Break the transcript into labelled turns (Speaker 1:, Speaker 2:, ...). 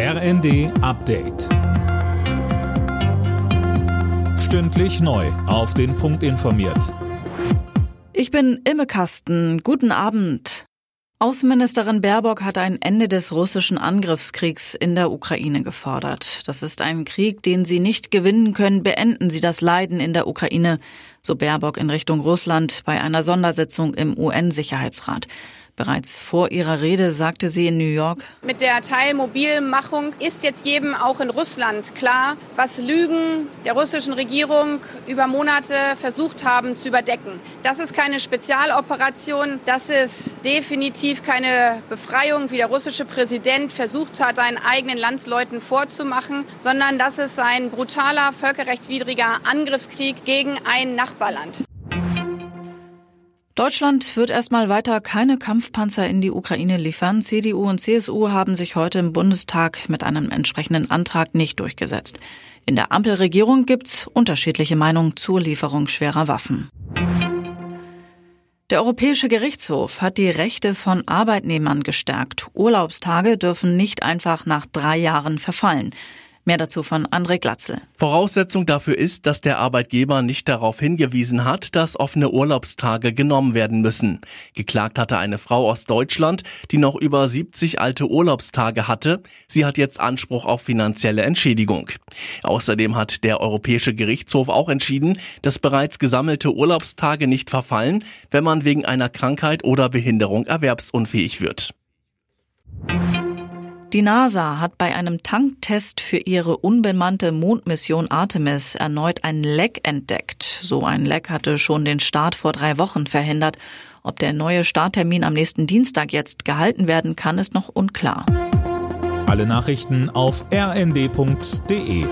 Speaker 1: RND Update. Stündlich neu. Auf den Punkt informiert.
Speaker 2: Ich bin Imme Kasten. Guten Abend. Außenministerin Baerbock hat ein Ende des russischen Angriffskriegs in der Ukraine gefordert. Das ist ein Krieg, den sie nicht gewinnen können. Beenden Sie das Leiden in der Ukraine, so Baerbock in Richtung Russland bei einer Sondersitzung im UN-Sicherheitsrat. Bereits vor ihrer Rede sagte sie in New York,
Speaker 3: Mit der Teilmobilmachung ist jetzt jedem auch in Russland klar, was Lügen der russischen Regierung über Monate versucht haben zu überdecken. Das ist keine Spezialoperation, das ist definitiv keine Befreiung, wie der russische Präsident versucht hat, seinen eigenen Landsleuten vorzumachen, sondern das ist ein brutaler, völkerrechtswidriger Angriffskrieg gegen ein Nachbarland.
Speaker 2: Deutschland wird erstmal weiter keine Kampfpanzer in die Ukraine liefern. CDU und CSU haben sich heute im Bundestag mit einem entsprechenden Antrag nicht durchgesetzt. In der Ampelregierung gibt's unterschiedliche Meinungen zur Lieferung schwerer Waffen. Der Europäische Gerichtshof hat die Rechte von Arbeitnehmern gestärkt. Urlaubstage dürfen nicht einfach nach drei Jahren verfallen. Mehr dazu von André Glatzel.
Speaker 4: Voraussetzung dafür ist, dass der Arbeitgeber nicht darauf hingewiesen hat, dass offene Urlaubstage genommen werden müssen. Geklagt hatte eine Frau aus Deutschland, die noch über 70 alte Urlaubstage hatte. Sie hat jetzt Anspruch auf finanzielle Entschädigung. Außerdem hat der Europäische Gerichtshof auch entschieden, dass bereits gesammelte Urlaubstage nicht verfallen, wenn man wegen einer Krankheit oder Behinderung erwerbsunfähig wird.
Speaker 2: Die NASA hat bei einem Tanktest für ihre unbemannte Mondmission Artemis erneut ein Leck entdeckt. So ein Leck hatte schon den Start vor drei Wochen verhindert. Ob der neue Starttermin am nächsten Dienstag jetzt gehalten werden kann, ist noch unklar.
Speaker 1: Alle Nachrichten auf rnd.de